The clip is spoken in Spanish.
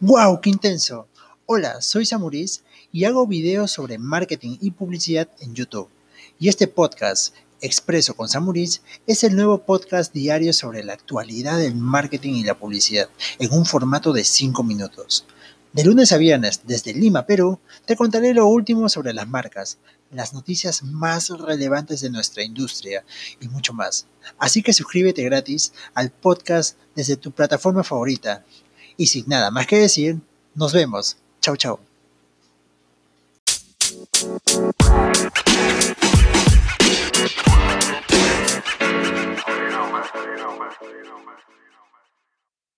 ¡Wow! ¡Qué intenso! Hola, soy Samuris y hago videos sobre marketing y publicidad en YouTube. Y este podcast, Expreso con Samuris, es el nuevo podcast diario sobre la actualidad del marketing y la publicidad, en un formato de 5 minutos. De lunes a viernes, desde Lima, Perú, te contaré lo último sobre las marcas, las noticias más relevantes de nuestra industria y mucho más. Así que suscríbete gratis al podcast desde tu plataforma favorita y sin nada más que decir, nos vemos. Chau, chau.